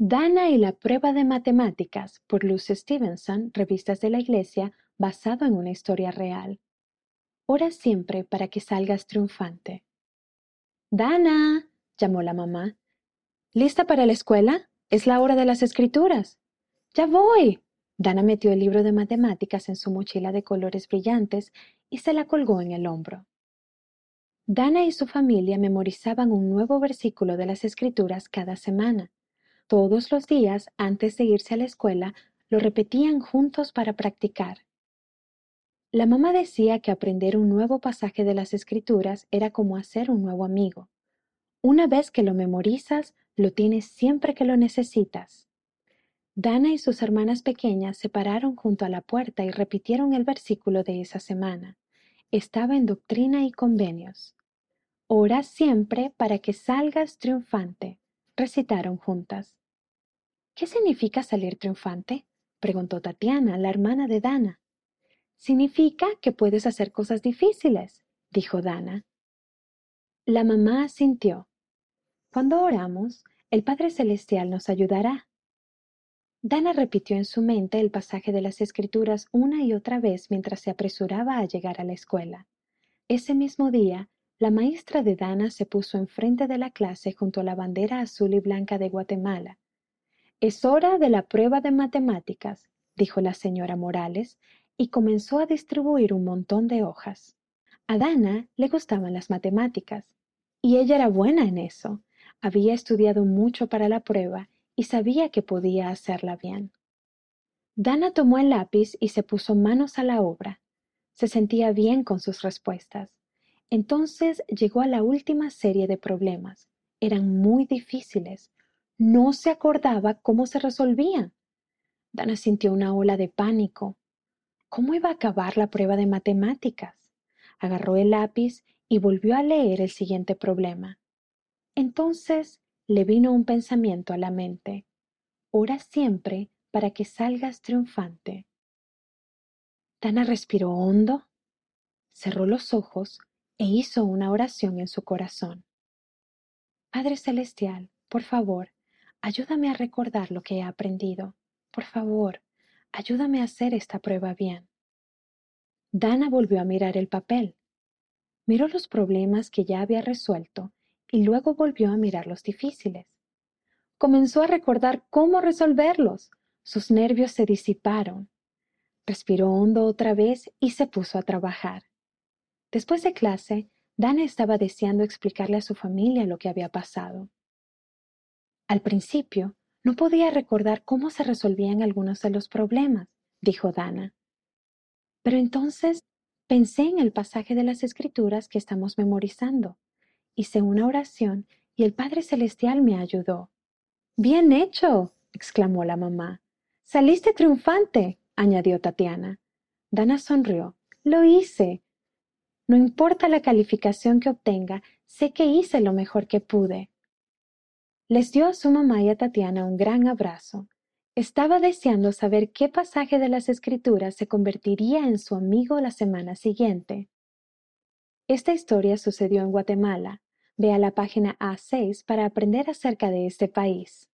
Dana y la prueba de matemáticas por Lucy Stevenson, revistas de la iglesia, basado en una historia real. Ora siempre para que salgas triunfante. Dana, llamó la mamá. ¿Lista para la escuela? Es la hora de las escrituras. Ya voy. Dana metió el libro de matemáticas en su mochila de colores brillantes y se la colgó en el hombro. Dana y su familia memorizaban un nuevo versículo de las escrituras cada semana. Todos los días, antes de irse a la escuela, lo repetían juntos para practicar. La mamá decía que aprender un nuevo pasaje de las escrituras era como hacer un nuevo amigo. Una vez que lo memorizas, lo tienes siempre que lo necesitas. Dana y sus hermanas pequeñas se pararon junto a la puerta y repitieron el versículo de esa semana. Estaba en Doctrina y Convenios. Ora siempre para que salgas triunfante, recitaron juntas. ¿Qué significa salir triunfante? preguntó Tatiana, la hermana de Dana. Significa que puedes hacer cosas difíciles, dijo Dana. La mamá asintió. Cuando oramos, el Padre Celestial nos ayudará. Dana repitió en su mente el pasaje de las Escrituras una y otra vez mientras se apresuraba a llegar a la escuela. Ese mismo día, la maestra de Dana se puso enfrente de la clase junto a la bandera azul y blanca de Guatemala es hora de la prueba de matemáticas, dijo la señora Morales, y comenzó a distribuir un montón de hojas. A Dana le gustaban las matemáticas, y ella era buena en eso. Había estudiado mucho para la prueba y sabía que podía hacerla bien. Dana tomó el lápiz y se puso manos a la obra. Se sentía bien con sus respuestas. Entonces llegó a la última serie de problemas. Eran muy difíciles, no se acordaba cómo se resolvían. Dana sintió una ola de pánico. ¿Cómo iba a acabar la prueba de matemáticas? Agarró el lápiz y volvió a leer el siguiente problema. Entonces le vino un pensamiento a la mente. Ora siempre para que salgas triunfante. Dana respiró hondo, cerró los ojos e hizo una oración en su corazón. Padre Celestial, por favor, Ayúdame a recordar lo que he aprendido. Por favor, ayúdame a hacer esta prueba bien. Dana volvió a mirar el papel. Miró los problemas que ya había resuelto y luego volvió a mirar los difíciles. Comenzó a recordar cómo resolverlos. Sus nervios se disiparon. Respiró hondo otra vez y se puso a trabajar. Después de clase, Dana estaba deseando explicarle a su familia lo que había pasado. Al principio, no podía recordar cómo se resolvían algunos de los problemas, dijo Dana. Pero entonces pensé en el pasaje de las Escrituras que estamos memorizando. Hice una oración y el Padre Celestial me ayudó. Bien hecho, exclamó la mamá. Saliste triunfante, añadió Tatiana. Dana sonrió. Lo hice. No importa la calificación que obtenga, sé que hice lo mejor que pude. Les dio a su mamá y a Tatiana un gran abrazo. Estaba deseando saber qué pasaje de las Escrituras se convertiría en su amigo la semana siguiente. Esta historia sucedió en Guatemala. Vea la página A6 para aprender acerca de este país.